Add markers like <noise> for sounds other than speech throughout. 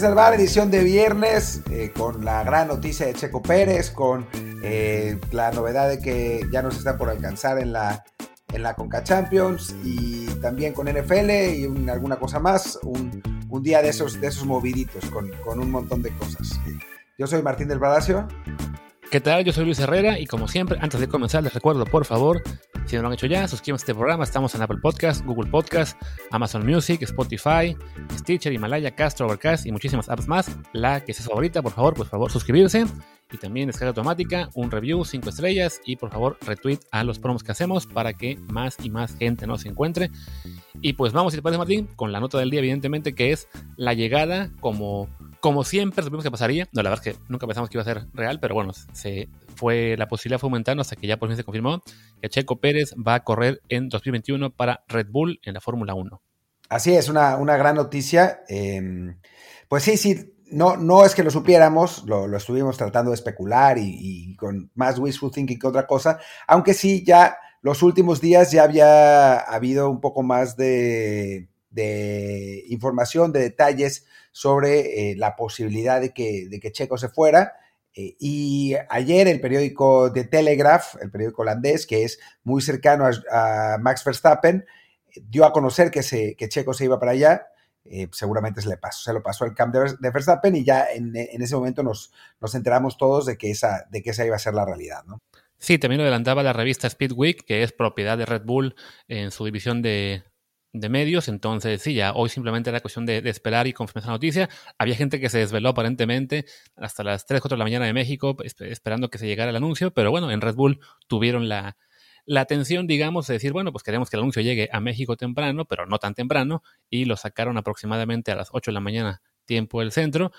Bar, edición de viernes, eh, con la gran noticia de Checo Pérez, con eh, la novedad de que ya nos está por alcanzar en la, en la Conca Champions y también con NFL y alguna cosa más. Un, día de esos, de esos moviditos con, con un montón de cosas. Yo soy Martín del Palacio. ¿Qué tal? Yo soy Luis Herrera y como siempre, antes de comenzar les recuerdo por favor, si no lo han hecho ya, suscríbanse a este programa, estamos en Apple Podcast, Google Podcast, Amazon Music, Spotify, Stitcher, Himalaya, Castro, Overcast y muchísimas apps más. La que sea su favorita, por favor, por favor, suscribirse y también descarga automática, un review, 5 estrellas y por favor retweet a los promos que hacemos para que más y más gente nos encuentre. Y pues vamos, si te parece Martín, con la nota del día evidentemente que es la llegada como como siempre supimos que pasaría, no, la verdad es que nunca pensamos que iba a ser real, pero bueno, se fue, la posibilidad fue aumentando hasta que ya por fin se confirmó que Checo Pérez va a correr en 2021 para Red Bull en la Fórmula 1. Así es, una, una gran noticia. Em, pues sí, sí, no, no es que lo supiéramos, lo, estuvimos tratando de especular y, con más wishful thinking que otra cosa, aunque sí, ya los últimos días ya había habido un poco más de, de información, de detalles sobre eh, la posibilidad de que, de que, Checo se fuera. Eh, y ayer el periódico The Telegraph, el periódico holandés, que es muy cercano a, Max Verstappen, dio a conocer que, que Checo se iba para allá. Eh, seguramente se le pasó, se lo pasó el camp de, Verstappen y ya en, ese momento nos, nos enteramos todos de que, esa, de que esa iba a ser la realidad, ¿no? Sí, también lo adelantaba la revista Speedweek, que es propiedad de Red Bull en su división de, de medios, entonces sí, ya hoy simplemente era cuestión de, esperar y confirmar esa noticia. Había gente que se desveló aparentemente hasta las 3, 4 de la mañana de México esperando que se llegara el anuncio, pero bueno, en Red Bull tuvieron la, la atención, digamos, de decir, bueno, pues queremos que el anuncio llegue a México temprano, pero no tan temprano, y lo sacaron aproximadamente a las 8 de la mañana tiempo del centro.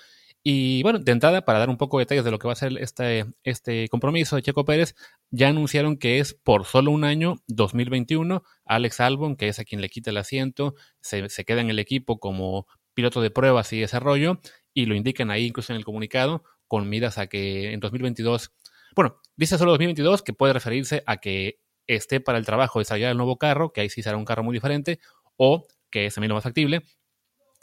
Y bueno, de entrada, para dar un poco de detalles de lo que va a ser este, este compromiso de Checo Pérez, ya anunciaron que es por solo un año, 2021. Alex Albon, que es a quien le quita el asiento, se, queda en el equipo como piloto de pruebas y desarrollo, y lo indican ahí incluso en el comunicado, con miras a que en 2022, bueno, dice solo 2022, que puede referirse a que esté para el trabajo de desarrollar el nuevo carro, que ahí sí será un carro muy diferente, o que es también lo más factible,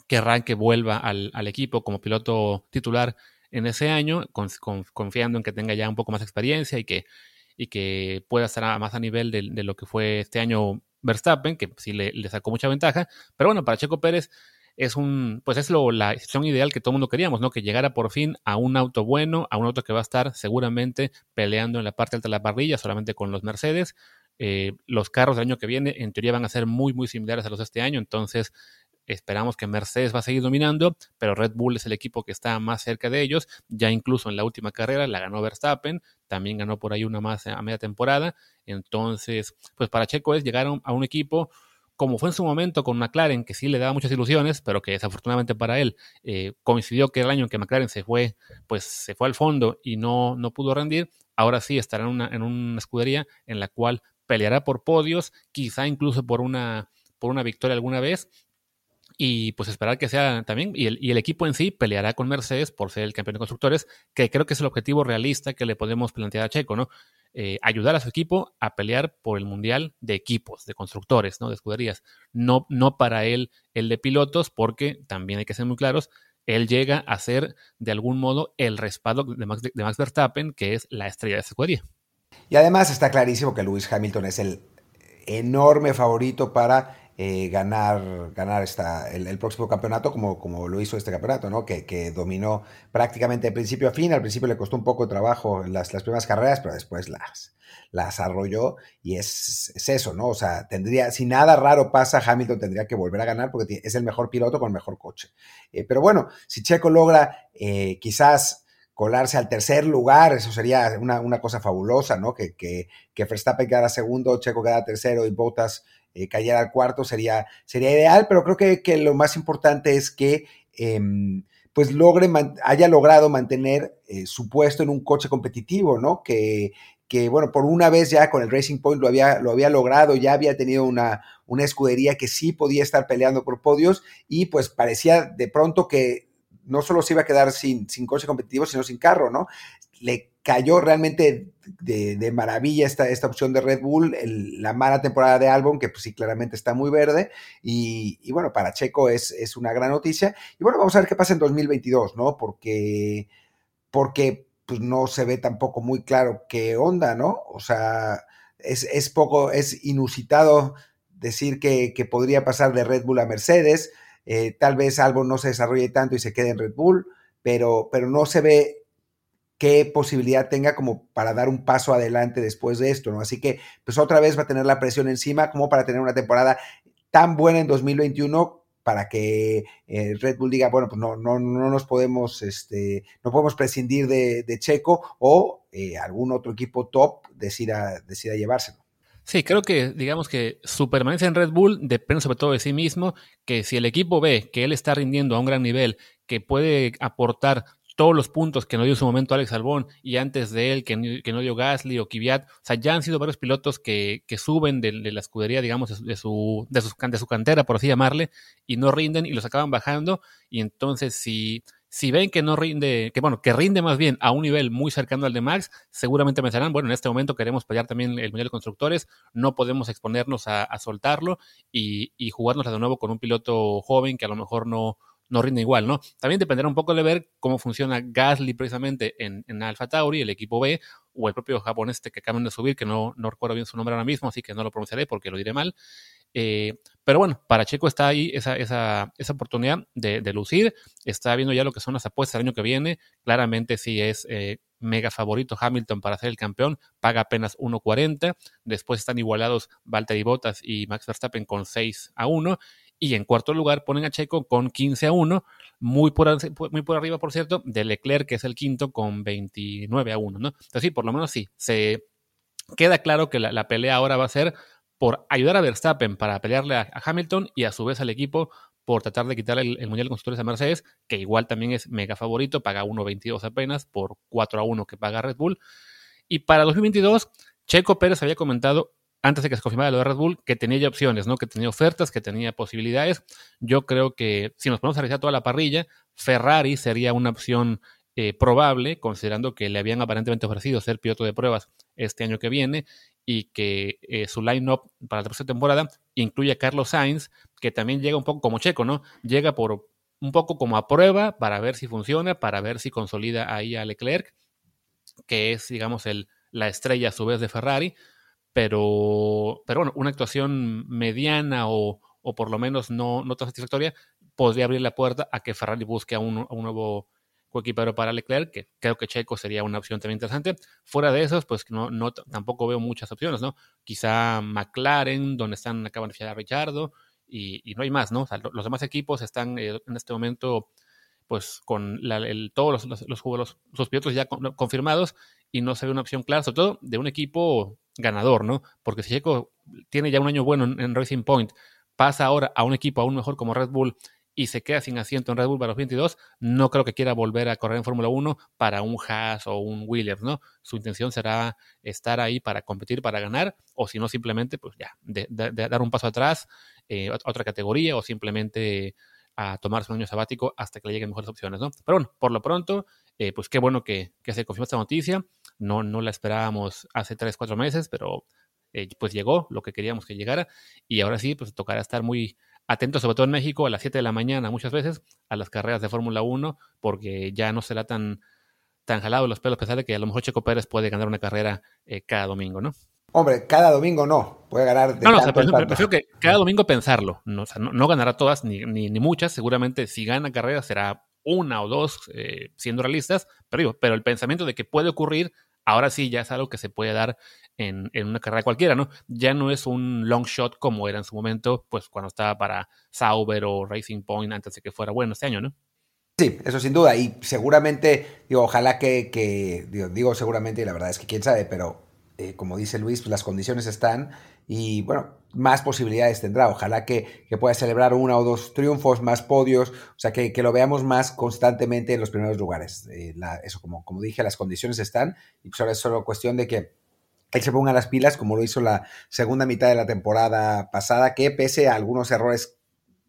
querrán que vuelva al, equipo como piloto titular en ese año, confiando en que tenga ya un poco más experiencia y que, y que pueda estar más a nivel de, lo que fue este año Verstappen, que sí le, sacó mucha ventaja. Pero bueno, para Checo Pérez es un, pues es lo, la situación ideal que todo el mundo queríamos, ¿no? Que llegara por fin a un auto bueno, a un auto que va a estar seguramente peleando en la parte alta de la parrilla, solamente con los Mercedes. Eh, los carros del año que viene, en teoría, van a ser muy, muy similares a los de este año. Entonces, Esperamos que Mercedes va a seguir dominando, pero Red Bull es el equipo que está más cerca de ellos. Ya incluso en la última carrera la ganó Verstappen, también ganó por ahí una más a media temporada. Entonces, pues para Checo es llegar a un, equipo como fue en su momento con McLaren, que sí le daba muchas ilusiones, pero que desafortunadamente para él eh, coincidió que el año en que McLaren se fue, pues se fue al fondo y no, no pudo rendir, ahora sí estará en una, en una escudería en la cual peleará por podios, quizá incluso por una, por una victoria alguna vez, y pues esperar que sea también, y el, y el, equipo en sí peleará con Mercedes por ser el campeón de constructores, que creo que es el objetivo realista que le podemos plantear a Checo, ¿no? Eh, ayudar a su equipo a pelear por el mundial de equipos, de constructores, ¿no? De escuderías, no, no para él el de pilotos, porque también hay que ser muy claros, él llega a ser de algún modo el respaldo de Max, de Max Verstappen, que es la estrella de esa escudería. Y además está clarísimo que Lewis Hamilton es el enorme favorito para eh, ganar, ganar esta, el, próximo campeonato como, como lo hizo este campeonato, ¿no? Que, que, dominó prácticamente de principio a fin. Al principio le costó un poco de trabajo las, las primeras carreras, pero después las, las arrolló y es, es, eso, ¿no? O sea, tendría, si nada raro pasa, Hamilton tendría que volver a ganar porque es el mejor piloto con el mejor coche. Eh, pero bueno, si Checo logra eh, quizás colarse al tercer lugar, eso sería una, una cosa fabulosa, ¿no? Que, que, que Verstappen quedara segundo, Checo quedara tercero y Bottas eh, cayera al cuarto sería, sería ideal, pero creo que, que lo más importante es que em, pues logre, haya logrado mantener eh, su puesto en un coche competitivo, ¿no? Que, que, bueno, por una vez ya con el Racing Point lo había, lo había logrado, ya había tenido una, una escudería que sí podía estar peleando por podios y pues parecía de pronto que no solo se iba a quedar sin, sin coche competitivo, sino sin carro, ¿no? Le cayó realmente de, maravilla esta, esta opción de Red Bull, la mala temporada de Albon, que pues sí, claramente está muy verde, y, bueno, para Checo es, es, una gran noticia. Y bueno, vamos a ver qué pasa en 2022, ¿no? Porque, porque pues no se ve tampoco muy claro qué onda, ¿no? O sea, es, es poco, es inusitado decir que, que, podría pasar de Red Bull a Mercedes, eh, tal vez Albon no se desarrolle tanto y se quede en Red Bull, pero, pero no se ve qué posibilidad tenga como para dar un paso adelante después de esto, ¿no? Así que, pues otra vez va a tener la presión encima como para tener una temporada tan buena en 2021 para que eh, Red Bull diga, bueno, pues no, no, no nos podemos, este, no podemos prescindir de, Checo o eh, algún otro equipo top decida, decida llevárselo. Sí, creo que digamos que su permanencia en Red Bull depende sobre todo de sí mismo, que si el equipo ve que él está rindiendo a un gran nivel, que puede aportar todos los puntos que no dio en su momento Alex Albón y antes de él que, no dio Gasly o Kvyat, o sea, ya han sido varios pilotos que, suben de, la escudería, digamos, de su, de, su, de su cantera, por así llamarle, y no rinden y los acaban bajando, y entonces si, si ven que no rinde, que bueno, que rinde más bien a un nivel muy cercano al de Max, seguramente pensarán, bueno, en este momento queremos pelear también el Mundial de Constructores, no podemos exponernos a, soltarlo y, y jugárnosla de nuevo con un piloto joven que a lo mejor no, no rinde igual, ¿no? También dependerá un poco de ver cómo funciona Gasly precisamente en, en Alpha Tauri, el equipo B, o el propio japonés este que acaban de subir, que no, no recuerdo bien su nombre ahora mismo, así que no lo pronunciaré porque lo diré mal. Eh, pero bueno, para Checo está ahí esa, esa, esa oportunidad de, lucir. Está viendo ya lo que son las apuestas del año que viene. Claramente sí es eh, mega favorito Hamilton para ser el campeón. Paga apenas 1.40. Después están igualados Valtteri Bottas y Max Verstappen con 6 a 1. Y en cuarto lugar ponen a Checo con 15 a 1, muy por, muy por arriba, por cierto, de Leclerc, que es el quinto, con 29 a 1, ¿no? Entonces sí, por lo menos sí, se queda claro que la, pelea ahora va a ser por ayudar a Verstappen para pelearle a, Hamilton y a su vez al equipo por tratar de quitar el, Mundial de Constructores a Mercedes, que igual también es mega favorito, paga 1.22 apenas por 4 a 1 que paga Red Bull. Y para 2022, Checo Pérez había comentado antes de que se confirmara lo de Red Bull, que tenía ya opciones, ¿no? Que tenía ofertas, que tenía posibilidades. Yo creo que si nos ponemos a revisar toda la parrilla, Ferrari sería una opción eh, probable, considerando que le habían aparentemente ofrecido ser piloto de pruebas este año que viene y que eh, su line-up para la tercera temporada incluye a Carlos Sainz, que también llega un poco como checo, ¿no? Llega por un poco como a prueba para ver si funciona, para ver si consolida ahí a Leclerc, que es, digamos, el, la estrella a su vez de Ferrari pero, pero bueno, una actuación mediana o, o por lo menos no, no, tan satisfactoria podría abrir la puerta a que Ferrari busque a un, nuevo coequipero para Leclerc, que creo que Checo sería una opción también interesante. Fuera de esos, pues no, no tampoco veo muchas opciones, ¿no? Quizá McLaren, donde están, acaban de fichar a Richardo, y, y, no hay más, ¿no? O sea, los demás equipos están eh, en este momento pues con el, todos los, los, los, los, pilotos ya confirmados y no se ve una opción clara, sobre todo de un equipo ganador, ¿no? Porque si Checo tiene ya un año bueno en, Racing Point, pasa ahora a un equipo aún mejor como Red Bull y se queda sin asiento en Red Bull para los 22, no creo que quiera volver a correr en Fórmula 1 para un Haas o un Williams, ¿no? Su intención será estar ahí para competir, para ganar, o si no, simplemente, pues ya, de, dar un paso atrás eh, a otra categoría o simplemente a tomarse un año sabático hasta que le lleguen mejores opciones, ¿no? Pero bueno, por lo pronto, eh, pues qué bueno que, se confirmó esta noticia. No, no la esperábamos hace tres, cuatro meses, pero eh, pues llegó lo que queríamos que llegara. Y ahora sí, pues tocará estar muy atentos, sobre todo en México, a las 7 de la mañana muchas veces, a las carreras de Fórmula 1, porque ya no será tan, tan jalado los pelos, a pesar de que a lo mejor Checo Pérez puede ganar una carrera eh, cada domingo, ¿no? Hombre, cada domingo no, puede ganar. De no, no, prefiero que cada domingo pensarlo. No, o sea, no, ganará todas ni, ni, ni, muchas. Seguramente si gana carrera será una o dos, eh, siendo realistas, pero, digo, pero el pensamiento de que puede ocurrir, ahora sí ya es algo que se puede dar en, una carrera cualquiera, ¿no? Ya no es un long shot como era en su momento, pues cuando estaba para Sauber o Racing Point antes de que fuera bueno este año, ¿no? Sí, eso sin duda. Y seguramente, digo, ojalá que, digo, seguramente, y la verdad es que quién sabe, pero eh, como dice Luis, pues las condiciones están y bueno, más posibilidades tendrá. Ojalá que, pueda celebrar una o dos triunfos, más podios, o sea, que, lo veamos más constantemente en los primeros lugares. Eh, eso, como, como dije, las condiciones están y pues ahora es solo cuestión de que él se ponga las pilas como lo hizo la segunda mitad de la temporada pasada, que pese a algunos errores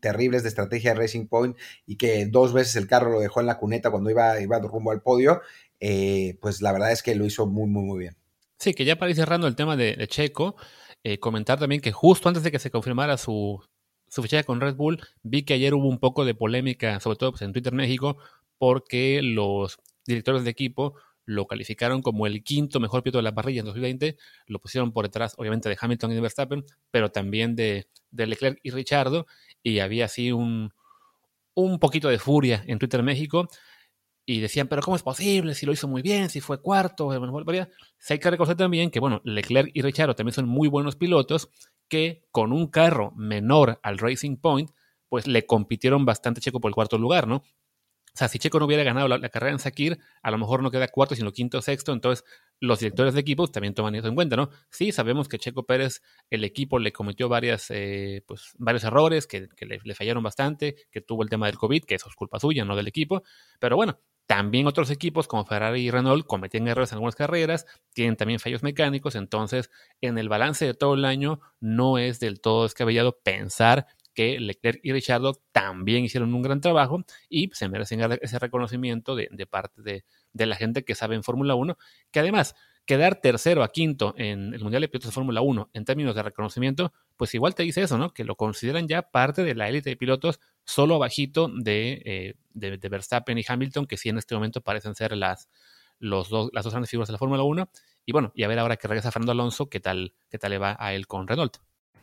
terribles de estrategia de Racing Point y que dos veces el carro lo dejó en la cuneta cuando iba, iba rumbo al podio, eh, pues la verdad es que lo hizo muy, muy, muy bien. Sí, que ya para ir cerrando el tema de, Checo, eh, comentar también que justo antes de que se confirmara su, su fichaje con Red Bull, vi que ayer hubo un poco de polémica, sobre todo pues, en Twitter México, porque los directores de equipo lo calificaron como el quinto mejor piloto de la parrilla en 2020, lo pusieron por detrás, obviamente, de Hamilton y de Verstappen, pero también de, de Leclerc y Richardo, y había así un, un poquito de furia en Twitter México, y decían, pero ¿cómo es posible? Si lo hizo muy bien, si fue cuarto, se hay que reconocer también que, bueno, Leclerc y Richardo también son muy buenos pilotos que con un carro menor al Racing Point, pues le compitieron bastante Checo por el cuarto lugar, ¿no? O sea, si Checo no hubiera ganado la, carrera en Sakir, a lo mejor no queda cuarto, sino quinto o sexto. Entonces, los directores de equipos también toman eso en cuenta, ¿no? Sí, sabemos que Checo Pérez, el equipo le cometió varias, eh, pues, varios errores que, le, fallaron bastante, que tuvo el tema del COVID, que eso es culpa suya, no del equipo. Pero bueno, también otros equipos como Ferrari y Renault cometían errores en algunas carreras, tienen también fallos mecánicos, entonces en el balance de todo el año no es del todo descabellado pensar que Leclerc y Richardo también hicieron un gran trabajo y se merecen ese reconocimiento de, parte de, la gente que sabe en Fórmula 1, que además quedar tercero a quinto en el Mundial de Pilotos de Fórmula 1 en términos de reconocimiento, pues igual te dice eso, ¿no? Que lo consideran ya parte de la élite de pilotos solo abajito de, eh, de, Verstappen y Hamilton, que sí en este momento parecen ser las, los dos, las dos grandes figuras de la Fórmula 1. Y bueno, y a ver ahora que regresa Fernando Alonso, qué tal, qué tal le va a él con Renault.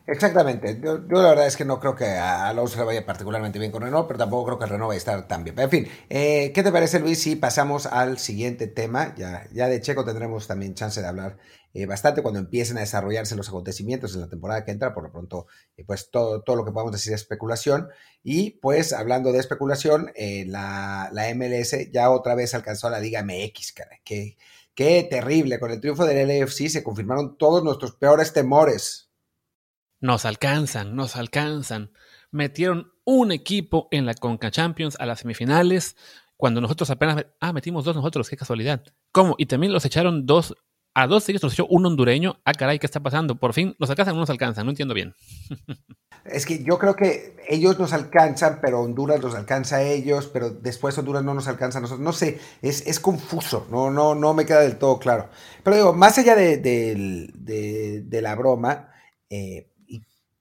Exactamente. Yo, la verdad es que no creo que a Alonso le vaya particularmente bien con Renault, pero tampoco creo que Renault vaya a estar tan bien. en fin, eh, ¿qué te parece, Luis, si pasamos al siguiente tema? Ya, ya de Checo tendremos también chance de hablar eh, bastante cuando empiecen a desarrollarse los acontecimientos en la temporada que entra. Por lo pronto, eh, pues todo, todo lo que podemos decir es especulación. Y pues hablando de especulación, la, la, MLS ya otra vez alcanzó a la Liga MX, cara. Qué, qué terrible. Con el triunfo del LFC se confirmaron todos nuestros peores temores. Nos alcanzan, nos alcanzan. Metieron un equipo en la Conca Champions a las semifinales, cuando nosotros apenas... Ah, metimos dos nosotros, qué casualidad. ¿Cómo? Y también los echaron dos... A dos de ellos los echó un hondureño. Ah, caray, ¿qué está pasando? Por fin, ¿nos alcanzan o no nos alcanzan? No entiendo bien. Es que yo creo que ellos nos alcanzan, pero Honduras los alcanza a ellos, pero después Honduras no nos alcanza a nosotros. No sé, es, es confuso, no, no, no me queda del todo claro. Pero digo, más allá de, de, la broma, eh,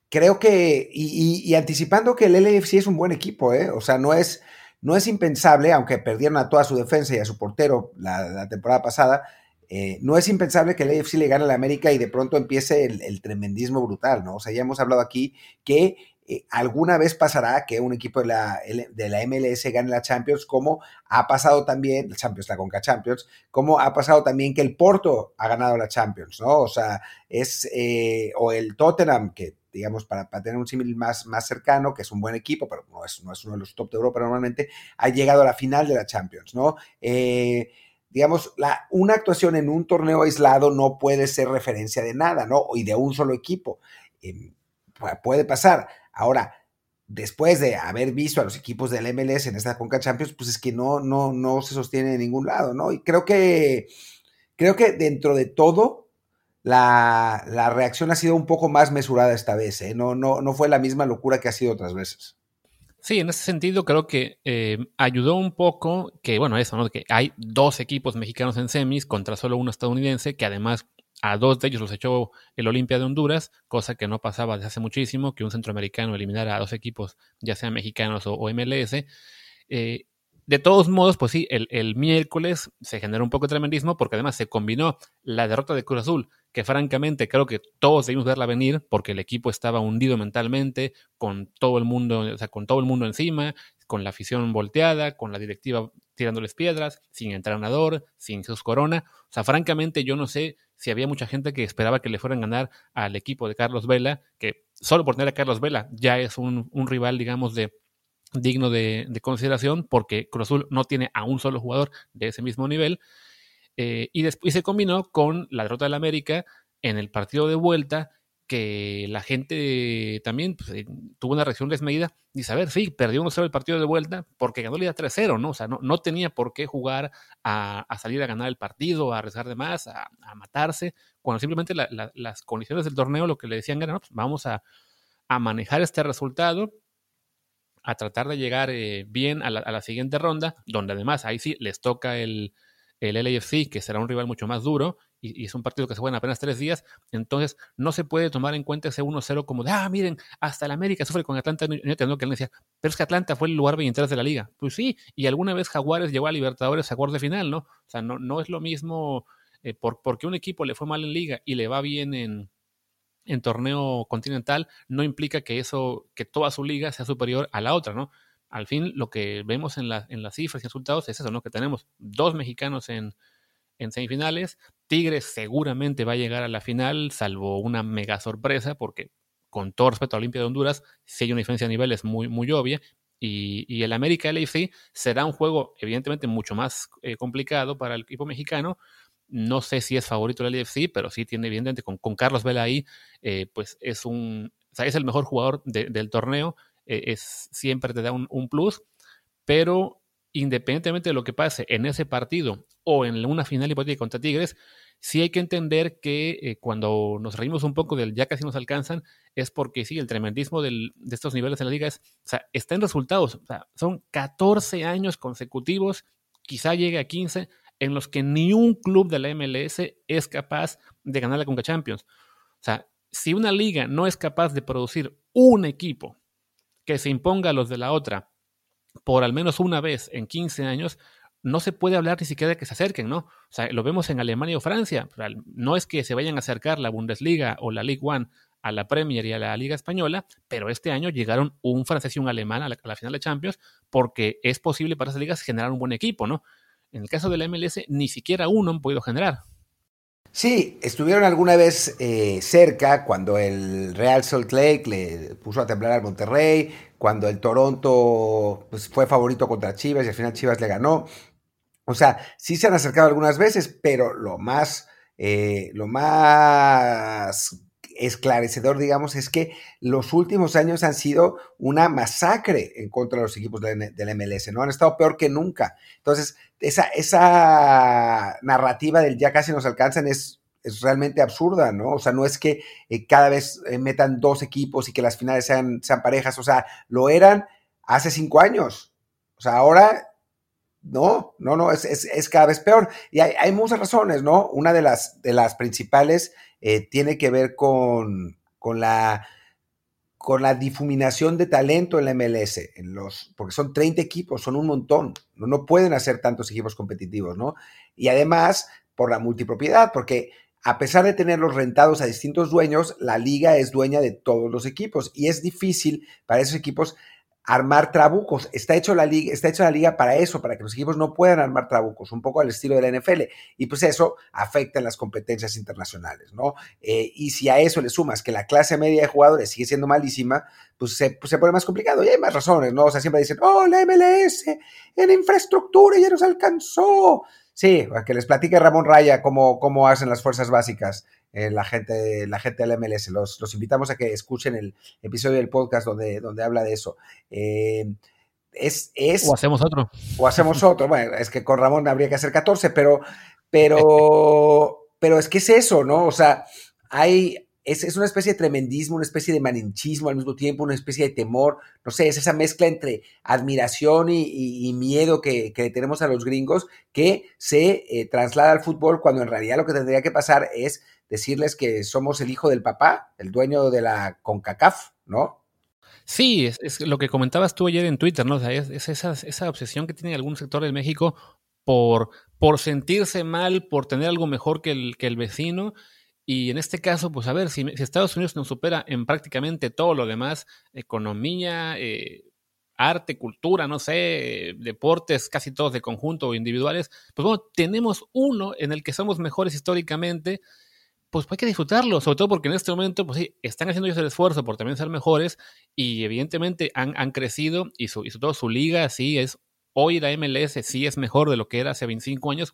creo que, y, anticipando que el LFC es un buen equipo, ¿eh? o sea, no es, no es impensable, aunque perdieron a toda su defensa y a su portero la, temporada pasada, eh, no es impensable que el LFC le gane a la América y de pronto empiece el, tremendismo brutal, ¿no? O sea, ya hemos hablado aquí que eh, alguna vez pasará que un equipo de la, de la MLS gane la Champions, como ha pasado también, la Champions, la Conca Champions, como ha pasado también que el Porto ha ganado la Champions, ¿no? O sea, es, o el Tottenham, que digamos, para, tener un símil más, más cercano, que es un buen equipo, pero no es, no es uno de los top de Europa normalmente, ha llegado a la final de la Champions, ¿no? Eh, digamos, la, una actuación en un torneo aislado no puede ser referencia de nada, ¿no? Y de un solo equipo. Em, puede pasar. Ahora, después de haber visto a los equipos del MLS en esta Conca Champions, pues es que no, no, no se sostiene en ningún lado, ¿no? Y creo que, creo que dentro de todo, la, reacción ha sido un poco más mesurada esta vez, ¿eh? no, no, no fue la misma locura que ha sido otras veces. Sí, en ese sentido creo que eh, ayudó un poco que, bueno, eso, ¿no? Que hay dos equipos mexicanos en semis contra solo uno estadounidense, que además a dos de ellos los echó el Olimpia de Honduras, cosa que no pasaba desde hace muchísimo, que un centroamericano eliminara a dos equipos, ya sean mexicanos o, MLS. Eh, de todos modos, pues sí, el, el, miércoles se generó un poco de tremendismo porque además se combinó la derrota de Cruz Azul, que francamente creo que todos debimos verla venir porque el equipo estaba hundido mentalmente, con todo el mundo, o sea, con todo el mundo encima, con la afición volteada, con la directiva tirándoles piedras, sin entrenador, sin Jesús Corona. O sea, francamente yo no sé si había mucha gente que esperaba que le fueran a ganar al equipo de Carlos Vela, que solo por tener a Carlos Vela ya es un, rival, digamos, de digno de, consideración porque Cruz Azul no tiene a un solo jugador de ese mismo nivel. Eh, y después se combinó con la derrota del América en el partido de vuelta, que la gente también pues, eh, tuvo una reacción desmedida. Dice, a ver, sí, perdió 1-0 el partido de vuelta porque ganó la 3-0, ¿no? O sea, no, no, tenía por qué jugar a, salir a ganar el partido, a arriesgar de más, a, matarse, cuando simplemente las condiciones del torneo lo que le decían era, no, pues vamos a, manejar este resultado a tratar de llegar eh, bien a la, siguiente ronda, donde además ahí sí les toca el, el LAFC, que será un rival mucho más duro, y, es un partido que se juega en apenas tres días, entonces no se puede tomar en cuenta ese 1-0 como de, ah, miren, hasta el América sufre con Atlanta United, ¿no? que pero es que Atlanta fue el lugar 23 de la liga. Pues sí, y alguna vez Jaguares llegó a Libertadores a de final, ¿no? O sea, no, no es lo mismo eh, por, porque un equipo le fue mal en liga y le va bien en, en torneo continental, no implica que eso, que toda su liga sea superior a la otra, ¿no? Al fin, lo que vemos en, la, en las cifras y resultados es eso, ¿no? Que tenemos dos mexicanos en, semifinales. Tigres seguramente va a llegar a la final, salvo una mega sorpresa, porque con todo respeto a Olimpia de Honduras, si hay una diferencia de niveles muy, obvia. Y, el América LAFC será un juego, evidentemente, mucho más eh, complicado para el equipo mexicano. No sé si es favorito el LAFC, pero sí tiene, evidentemente, con, con Carlos Vela ahí, eh, pues es un. es el mejor jugador del torneo. Eh, es, siempre te da un, un plus. Pero independientemente de lo que pase en ese partido o en una final hipotética contra Tigres, sí hay que entender que eh, cuando nos reímos un poco del ya casi nos alcanzan, es porque sí, el tremendismo de estos niveles en la liga es, o sea, está en resultados. O sea, son 14 años consecutivos, quizá llegue a 15, en los que ni un club de la MLS es capaz de ganar la Conca Champions. O sea, si una liga no es capaz de producir un equipo que se imponga a los de la otra por al menos una vez en 15 años, no se puede hablar ni siquiera de que se acerquen, ¿no? O sea, lo vemos en Alemania o Francia. No es que se vayan a acercar la Bundesliga o la Ligue One a la Premier y a la Liga Española, pero este año llegaron un francés y un alemán a la, final de Champions porque es posible para esas ligas generar un buen equipo, ¿no? En el caso de la MLS, ni siquiera uno han podido generar. Sí, estuvieron alguna vez eh, cerca cuando el Real Salt Lake le puso a temblar al Monterrey, cuando el Toronto pues, fue favorito contra Chivas y al final Chivas le ganó. O sea, sí se han acercado algunas veces, pero lo más, eh, lo más esclarecedor, digamos, es que los últimos años han sido una masacre en contra de los equipos del, MLS, ¿no? Han estado peor que nunca. Entonces, esa, esa narrativa del ya casi nos alcanzan es, es realmente absurda, ¿no? O sea, no es que eh, cada vez eh, metan dos equipos y que las finales sean, sean parejas, o sea, lo eran hace cinco años. O sea, ahora no, no, no, es, cada vez peor. Y hay, muchas razones, ¿no? Una de las, de las principales eh, tiene que ver con, con, la, con la difuminación de talento en la MLS, en los, porque son 30 equipos, son un montón, no, no pueden hacer tantos equipos competitivos, ¿no? Y además, por la multipropiedad, porque a pesar de tenerlos rentados a distintos dueños, la liga es dueña de todos los equipos y es difícil para esos equipos armar trabucos. Está hecho la liga, está hecho la liga para eso, para que los equipos no puedan armar trabucos, un poco al estilo de la NFL. Y pues eso afecta en las competencias internacionales, ¿no? Eh, y si a eso le sumas que la clase media de jugadores sigue siendo malísima, pues se, pues se pone más complicado. Y hay más razones, ¿no? O sea, siempre dicen, oh, la MLS en infraestructura ya nos alcanzó. Sí, que les platique Ramón Raya cómo, cómo hacen las fuerzas básicas eh, la, gente, la gente del MLS. Los, los, invitamos a que escuchen el episodio del podcast donde, donde habla de eso. Eh, es, es, o hacemos otro. O hacemos <laughs> otro. Bueno, es que con Ramón habría que hacer 14, pero, <laughs> pero, pero es que es eso, ¿no? O sea, hay, es, una especie de tremendismo, una especie de maninchismo al mismo tiempo, una especie de temor, no sé, es esa mezcla entre admiración y, miedo que, tenemos a los gringos que se eh, traslada al fútbol cuando en realidad lo que tendría que pasar es decirles que somos el hijo del papá, el dueño de la CONCACAF, ¿no? Sí, es, lo que comentabas tú ayer en Twitter, ¿no? O sea, es, esa, esa, obsesión que tiene algún sector de México por, por sentirse mal, por tener algo mejor que el, que el vecino. Y en este caso, pues a ver, si, Estados Unidos nos supera en prácticamente todo lo demás, economía, eh, arte, cultura, no sé, deportes, casi todos de conjunto o individuales, pues bueno, tenemos uno en el que somos mejores históricamente pues hay que disfrutarlo, sobre todo porque en este momento, pues sí, están haciendo ellos el esfuerzo por también ser mejores y evidentemente han, han crecido y, su, y sobre todo su liga sí es, hoy la MLS sí es mejor de lo que era hace 25 años,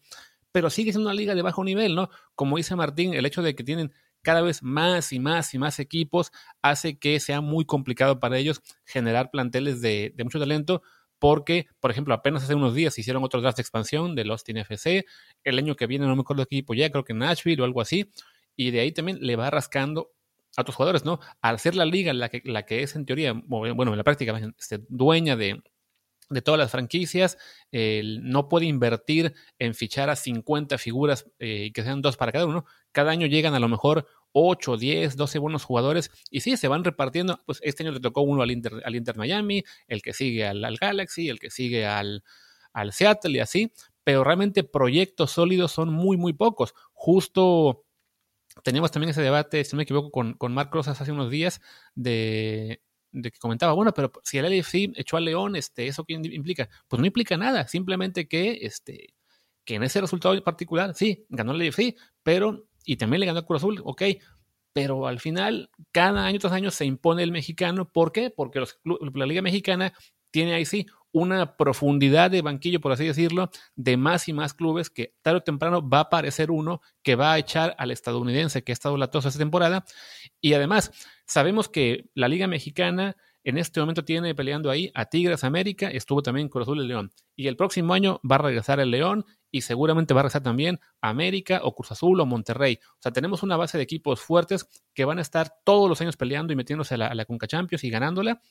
pero sigue siendo una liga de bajo nivel, ¿no? Como dice Martín, el hecho de que tienen cada vez más y más y más equipos hace que sea muy complicado para ellos generar planteles de, mucho talento, porque, por ejemplo, apenas hace unos días hicieron otro draft de expansión de Austin FC, el año que viene no me acuerdo de equipo ya, creo que Nashville o algo así, y de ahí también le va rascando a otros jugadores, ¿no? Al ser la liga la que, la que es en teoría, bueno, en la práctica, este, dueña de, de todas las franquicias, no puede invertir en fichar a 50 figuras y eh, que sean dos para cada uno. Cada año llegan a lo mejor 8, 10, 12 buenos jugadores y sí, se van repartiendo. Pues este año le tocó uno al Inter, al Inter Miami, el que sigue al, Galaxy, el que sigue al, al Seattle y así, pero realmente proyectos sólidos son muy, muy pocos. Justo teníamos también ese debate, si no me equivoco, con, con Rosas hace unos días de de que comentaba, bueno, pero si el LFC echó a León, este, ¿eso qué implica? Pues no implica nada, simplemente que, este, que en ese resultado particular, sí, ganó el LFC, pero, y también le ganó a Cruz Azul, ok, pero al final, cada año tras año se impone el mexicano, ¿por qué? Porque la Liga Mexicana tiene ahí sí una profundidad de banquillo, por así decirlo, de más y más clubes que tarde o temprano va a aparecer uno que va a echar al estadounidense que ha estado latoso esta temporada. Y además, sabemos que la Liga Mexicana en este momento tiene peleando ahí a Tigres América, estuvo también Cruz Azul y León. Y el próximo año va a regresar el León y seguramente va a regresar también América o Cruz Azul o Monterrey. O sea, tenemos una base de equipos fuertes que van a estar todos los años peleando y metiéndose a la, a Conca Champions y ganándola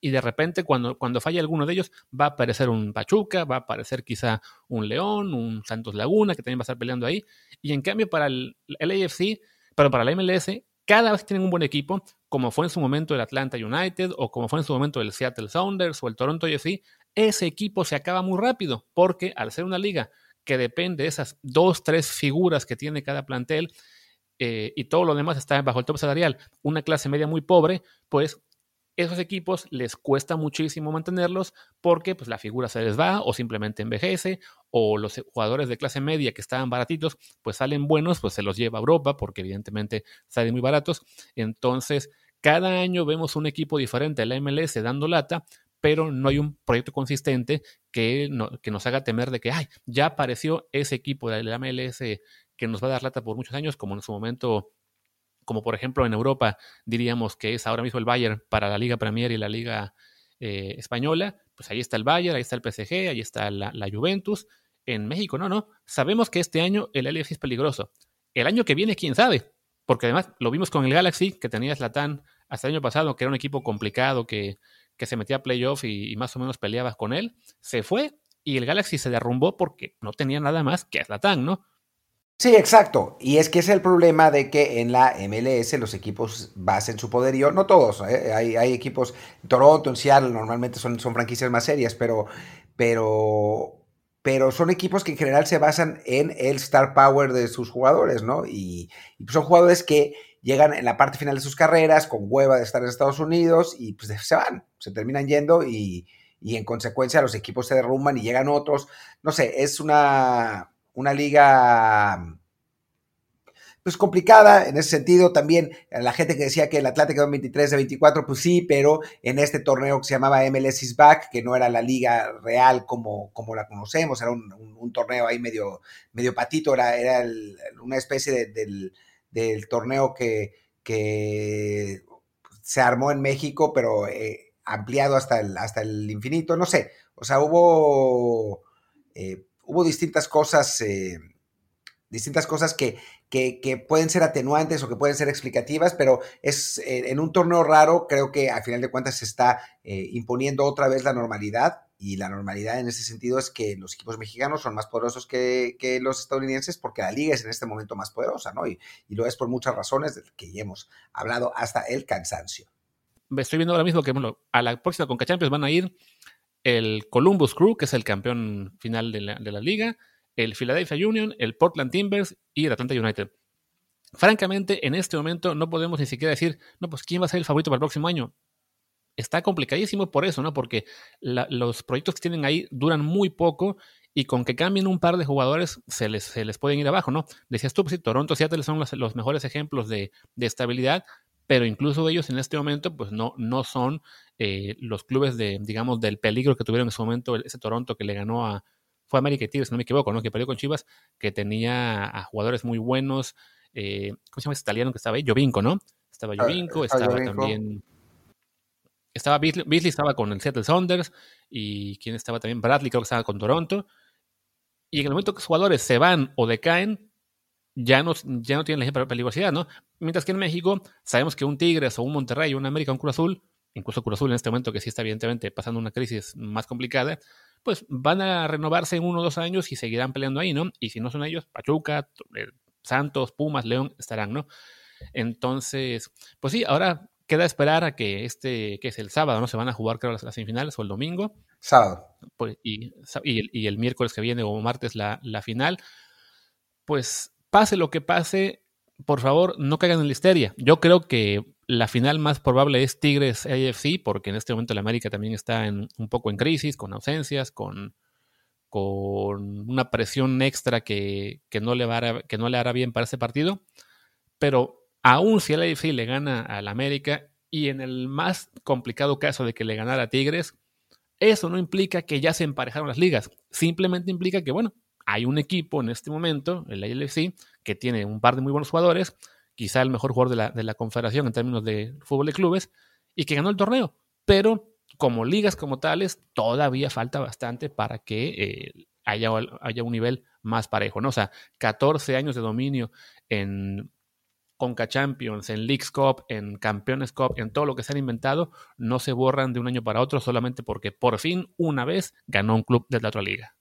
y de repente cuando, cuando alguno de ellos va a aparecer un Pachuca, va a aparecer quizá un León, un Santos Laguna, que también va a estar peleando ahí. Y en cambio para el, el AFC, pero para la MLS, cada vez que tienen un buen equipo, como fue en su momento el Atlanta United o como fue en su momento el Seattle Sounders o el Toronto FC, ese equipo se acaba muy rápido, porque al ser una liga que depende de esas dos, tres figuras que tiene cada plantel, eh, y todo lo demás está bajo el top salarial, una clase media muy pobre, pues esos equipos les cuesta muchísimo mantenerlos porque pues, la figura se les va o simplemente envejece o los jugadores de clase media que estaban baratitos pues salen buenos, pues se los lleva a Europa porque evidentemente salen muy baratos. Entonces, cada año vemos un equipo diferente de la MLS dando lata, pero no hay un proyecto consistente que, que nos haga temer de que, ay, ya apareció ese equipo de la MLS que nos va a dar lata por muchos años, como en su momento como por ejemplo en Europa diríamos que es ahora mismo el Bayern para la Liga Premier y la Liga eh, Española, pues ahí está el Bayern, ahí está el PSG, ahí está la, Juventus. En México, no, no. Sabemos que este año el LFC es peligroso. El año que viene, quién sabe. Porque además lo vimos con el Galaxy, que tenía Slatan hasta el año pasado, que era un equipo complicado, que, que se metía a playoff y, más o menos peleaba con él. Se fue y el Galaxy se derrumbó porque no tenía nada más que Slatan, ¿no? Sí, exacto. Y es que es el problema de que en la MLS los equipos basen su poderío, no todos, ¿eh? hay, hay, equipos, Toronto, en Seattle normalmente son, son franquicias más serias, pero, pero, pero son equipos que en general se basan en el star power de sus jugadores, ¿no? Y, son jugadores que llegan en la parte final de sus carreras con hueva de estar en Estados Unidos y pues se van, se terminan yendo y, y en consecuencia los equipos se derrumban y llegan otros. No sé, es una una liga pues complicada en ese sentido. También la gente que decía que el en 23 de 24 pues sí pero en este torneo que se llamaba MLS is back que no era la liga real como, como la conocemos era un, torneo ahí medio medio patito era, era una especie del, torneo que, que se armó en México pero eh, ampliado hasta el, hasta el infinito no sé. O sea hubo eh, hubo distintas cosas, eh, distintas cosas que, que, pueden ser atenuantes o que pueden ser explicativas, pero es eh, en un torneo raro, creo que al final de cuentas se está eh, imponiendo otra vez la normalidad. Y la normalidad en ese sentido es que los equipos mexicanos son más poderosos que, que los estadounidenses porque la liga es en este momento más poderosa, ¿no? Y, y lo es por muchas razones que ya hemos hablado hasta el cansancio. Estoy viendo ahora mismo que bueno, a la próxima Conca Champions van a ir el Columbus Crew, que es el campeón final de la, liga, el Philadelphia Union, el Portland Timbers y el Atlanta United. Francamente, en este momento no podemos ni siquiera decir, no, pues quién va a ser el favorito para el próximo año. Está complicadísimo por eso, ¿no? Porque los proyectos que tienen ahí duran muy poco y con que cambien un par de jugadores se les, se les pueden ir abajo, ¿no? Decías tú, pues sí, Toronto, Seattle son los, los mejores ejemplos de, de, estabilidad, pero incluso ellos en este momento pues no, no son eh, los clubes de, digamos, del peligro que tuvieron en su momento ese Toronto que le ganó a, fue América y Tigres, si no me equivoco, ¿no? Que perdió con Chivas, que tenía a jugadores muy buenos, eh, ¿cómo se llama ese italiano que estaba ahí? Jovinco, ¿no? Estaba ah, Jovinco, estaba también... Estaba Beasley, estaba con el Seattle Saunders y quien estaba también, Bradley creo que estaba con Toronto. Y en el momento que los jugadores se van o decaen, ya no, ya no tienen la peligrosidad, ¿no? Mientras que en México sabemos que un Tigres o un Monterrey, un América, un Cruz Azul, incluso Cruz Azul en este momento que sí está evidentemente pasando una crisis más complicada, pues van a renovarse en uno o dos años y seguirán peleando ahí, ¿no? Y si no son ellos, Pachuca, eh, Santos, Pumas, León estarán, ¿no? Entonces, pues sí, ahora queda esperar a que este, que es el sábado, ¿no? Se van a jugar, creo, las, semifinales o el domingo. Sábado. Pues, y, y, el, miércoles que viene o martes la, la final. Pues pase lo que pase, por favor, no caigan en la histeria. Yo creo que la final más probable es Tigres AFC, porque en este momento la América también está en, un poco en crisis, con ausencias, con, con una presión extra que, no le va que no le hará bien para ese partido. Pero aún si el AFC le gana al América, y en el más complicado caso de que le ganara a Tigres, eso no implica que ya se emparejaron las ligas. Simplemente implica que, bueno, hay un equipo en este momento, el ALFC, que tiene un par de muy buenos jugadores, quizá el mejor jugador de la, de la confederación en términos de fútbol de clubes, y que ganó el torneo. Pero como ligas como tales, todavía falta bastante para que eh, haya, haya, un nivel más parejo, ¿no? O sea, 14 años de dominio en Conca Champions, en Leagues Cup, en Campeones Cup, en todo lo que se han inventado, no se borran de un año para otro solamente porque por fin una vez ganó un club de la otra liga.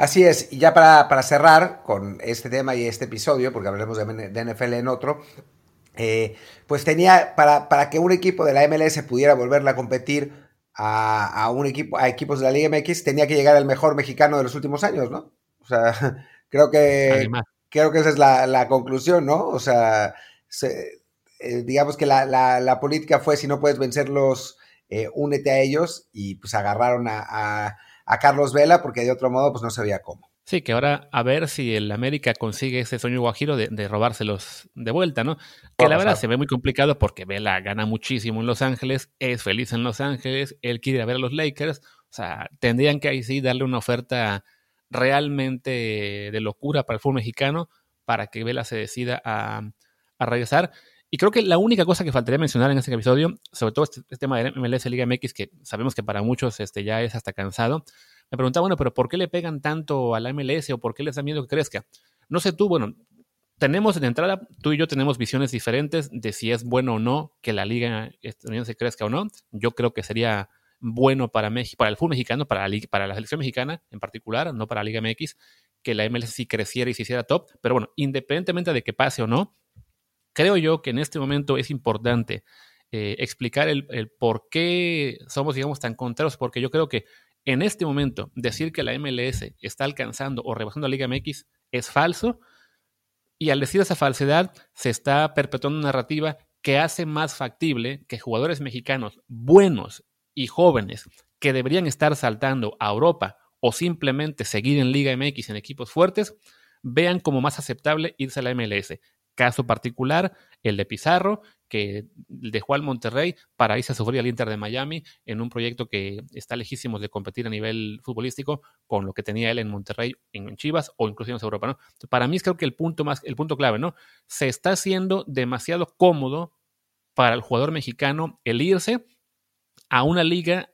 Así es, y ya para, cerrar con este tema y este episodio, porque hablaremos de, NFL en otro, eh, pues tenía, para, para, que un equipo de la MLS pudiera volverla a competir a, un equipo, a equipos de la Liga MX, tenía que llegar el mejor mexicano de los últimos años, ¿no? O sea, <laughs> creo que, creo que esa es la, conclusión, ¿no? O sea, eh, digamos que la, política fue, si no puedes vencerlos, eh, únete a ellos, y pues agarraron a a Carlos Vela, porque de otro modo pues no sabía cómo. Sí, que ahora a ver si el América consigue ese sueño guajiro de, de robárselos de vuelta, ¿no? Que la verdad se ve muy complicado porque Vela gana muchísimo en Los Ángeles, es feliz en Los Ángeles, él quiere ir a ver a los Lakers, o sea, tendrían que ahí sí darle una oferta realmente de locura para el fútbol mexicano para que Vela se decida a, a regresar. Y creo que la única cosa que faltaría mencionar en este episodio, sobre todo este, este, tema de MLS Liga MX, que sabemos que para muchos este, ya es hasta cansado, me preguntaba, bueno, pero ¿por qué le pegan tanto a la MLS o por qué les da miedo que crezca? No sé tú, bueno, tenemos de entrada, tú y yo tenemos visiones diferentes de si es bueno o no que la liga estadounidense crezca o no. Yo creo que sería bueno para México, para el fútbol mexicano, para la, para la selección mexicana en particular, no para la Liga MX, que la MLS sí creciera y se hiciera top. Pero bueno, independientemente de que pase o no, creo yo que en este momento es importante eh, explicar el, por qué somos, digamos, tan contrarios, porque yo creo que en este momento decir que la MLS está alcanzando o rebasando a Liga MX es falso, y al decir esa falsedad se está perpetuando una narrativa que hace más factible que jugadores mexicanos buenos y jóvenes que deberían estar saltando a Europa o simplemente seguir en Liga MX en equipos fuertes, vean como más aceptable irse a la MLS. Caso particular, el de Pizarro, que dejó al Monterrey para irse a sufrir al Inter de Miami en un proyecto que está lejísimo de competir a nivel futbolístico con lo que tenía él en Monterrey, en Chivas o incluso en Europa. ¿no? Para mí es creo que el punto, más, el punto clave, ¿no? Se está haciendo demasiado cómodo para el jugador mexicano el irse a una liga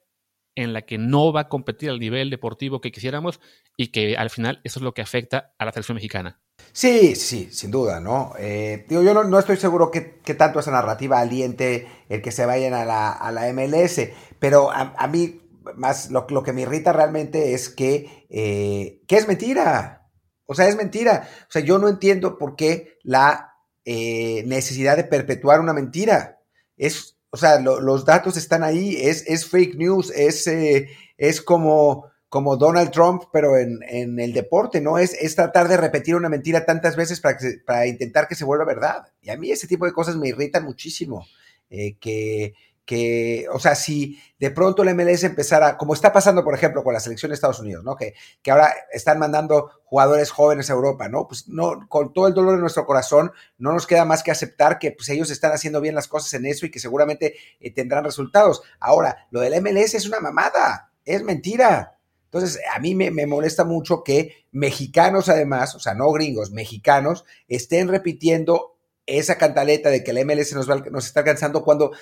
en la que no va a competir al nivel deportivo que quisiéramos y que al final eso es lo que afecta a la selección mexicana. Sí, sí, sin duda, ¿no? Eh, digo, yo no, estoy seguro que, tanto esa narrativa aliente el que se vayan a la, MLS, pero a, mí más lo, que me irrita realmente es que, eh, que es mentira. O sea, es mentira. O sea, yo no entiendo por qué la eh, necesidad de perpetuar una mentira. Es, o sea, los datos están ahí, es, es fake news, es, eh, es como, como Donald Trump, pero en, en el deporte, ¿no? Es, es, tratar de repetir una mentira tantas veces para, para intentar que se vuelva verdad. Y a mí ese tipo de cosas me irritan muchísimo. Eh, que, que, o sea, si de pronto el MLS empezara, como está pasando, por ejemplo, con la selección de Estados Unidos, ¿no? Que, que ahora están mandando jugadores jóvenes a Europa, ¿no? Pues no, con todo el dolor de nuestro corazón, no nos queda más que aceptar que pues, ellos están haciendo bien las cosas en eso y que seguramente eh, tendrán resultados. Ahora, lo del MLS es una mamada, es mentira. Entonces, a mí me, me, molesta mucho que mexicanos, además, o sea, no gringos, mexicanos, estén repitiendo esa cantaleta de que la MLS nos, nos está alcanzando cuando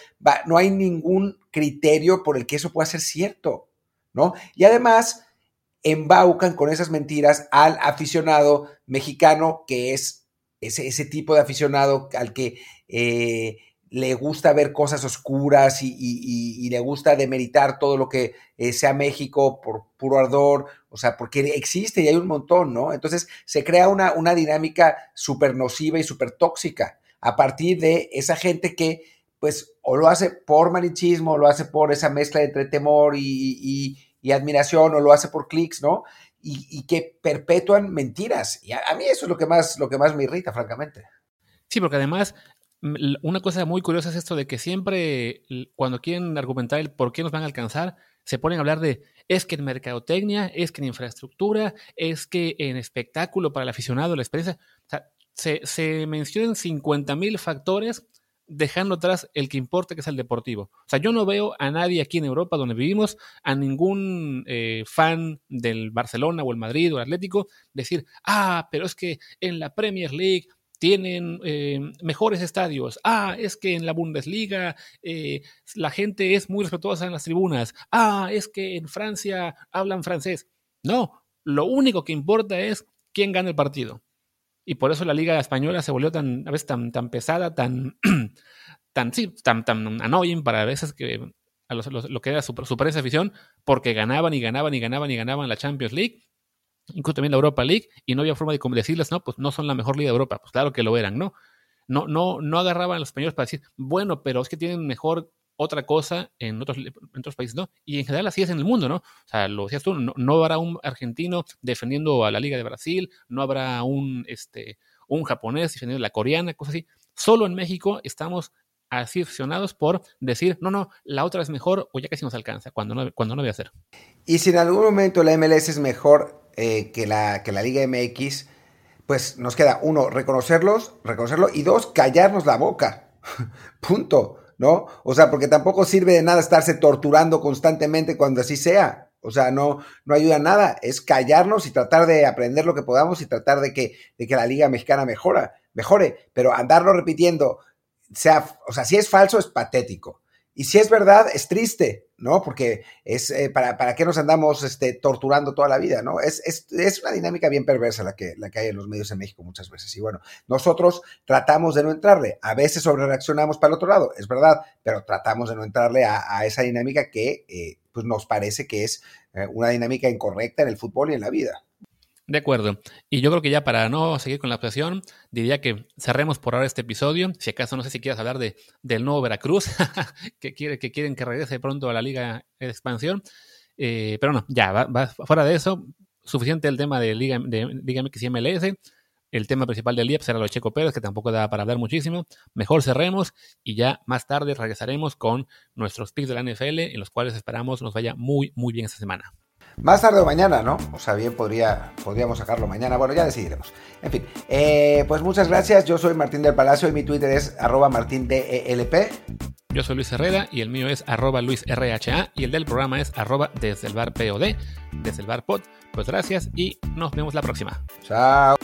no hay ningún criterio por el que eso pueda ser cierto, ¿no? Y además embaucan con esas mentiras al aficionado mexicano que es ese, ese tipo de aficionado al que eh, le gusta ver cosas oscuras y, le gusta demeritar todo lo que eh, sea México por puro ardor, o sea, porque existe y hay un montón, ¿no? Entonces se crea una, una dinámica súper nociva y súper tóxica a partir de esa gente que, pues, o lo hace por malichismo, o lo hace por esa mezcla entre temor y, admiración, o lo hace por clics, ¿no? Y, que perpetúan mentiras. Y a, a, mí eso es lo que, más, lo que más me irrita, francamente. Sí, porque además una cosa muy curiosa es esto de que siempre cuando quieren argumentar el por qué nos van a alcanzar, se ponen a hablar de es que en mercadotecnia, es que en infraestructura, es que en espectáculo para el aficionado, la experiencia. O sea, se, se mencionan 50 mil factores dejando atrás el que importa, que es el deportivo. O sea, yo no veo a nadie aquí en Europa donde vivimos, a ningún eh, fan del Barcelona o el Madrid o el Atlético, decir, ah, pero es que en la Premier League tienen eh, mejores estadios. Ah, es que en la Bundesliga eh, la gente es muy respetuosa en las tribunas. Ah, es que en Francia hablan francés. No, lo único que importa es quién gana el partido. Y por eso la liga española se volvió tan, a veces tan, tan pesada, tan, <clears throat> tan, sí, tan, tan annoying para veces que a lo que era su, su afición, porque ganaban y ganaban y ganaban y ganaban la Champions League incluso también la Europa League, y no había forma de decirles, no, pues no son la mejor liga de Europa. Pues claro que lo eran, ¿no? No, no, no agarraban a los españoles para decir, bueno, pero es que tienen mejor otra cosa en otros, otros países, ¿no? Y en general así es en el mundo, ¿no? O sea, lo decías tú, no, habrá un argentino defendiendo a la Liga de Brasil, no habrá un, este, un japonés defendiendo a la coreana, cosas así. Solo en México estamos así por decir, no, no, la otra es mejor o ya casi nos alcanza, cuando no, cuando no debe ser. Y si en algún momento la MLS es mejor eh, que, la, que la Liga MX, pues nos queda, uno, reconocerlos, reconocerlo, y dos, callarnos la boca. <laughs> Punto, ¿no? O sea, porque tampoco sirve de nada estarse torturando constantemente cuando así sea. O sea, no, no ayuda a nada. Es callarnos y tratar de aprender lo que podamos y tratar de que, de que la Liga Mexicana mejora, mejore. Pero andarlo repitiendo, sea, o sea, si es falso, es patético. Y si es verdad, es triste, ¿no? Porque es, eh, para, ¿para qué nos andamos este, torturando toda la vida, ¿no? Es, es, es, una dinámica bien perversa la que, la que hay en los medios en México muchas veces. Y bueno, nosotros tratamos de no entrarle. A veces sobre reaccionamos para el otro lado, es verdad, pero tratamos de no entrarle a, esa dinámica que eh, pues nos parece que es eh, una dinámica incorrecta en el fútbol y en la vida. De acuerdo. Y yo creo que ya para no seguir con la obsesión, diría que cerremos por ahora este episodio. Si acaso no sé si quieres hablar de, del nuevo Veracruz, <laughs> que, quiere, que quieren que regrese pronto a la Liga de Expansión. Eh, pero no, ya, va, fuera de eso, suficiente el tema de Liga, de Liga MX MLS. El tema principal del día será lo de Checo Pérez, que tampoco da para hablar muchísimo. Mejor cerremos y ya más tarde regresaremos con nuestros picks de la NFL, en los cuales esperamos nos vaya muy, muy bien esta semana. Más tarde o mañana, ¿no? O sea, bien podría, podríamos sacarlo mañana. Bueno, ya decidiremos. En fin, eh, pues muchas gracias. Yo soy Martín del Palacio y mi Twitter es arroba martindelp. Yo soy Luis Herrera y el mío es arroba luisrha y el del programa es arroba desde el bar POD, desde el bar pod. Pues gracias y nos vemos la próxima. Chao.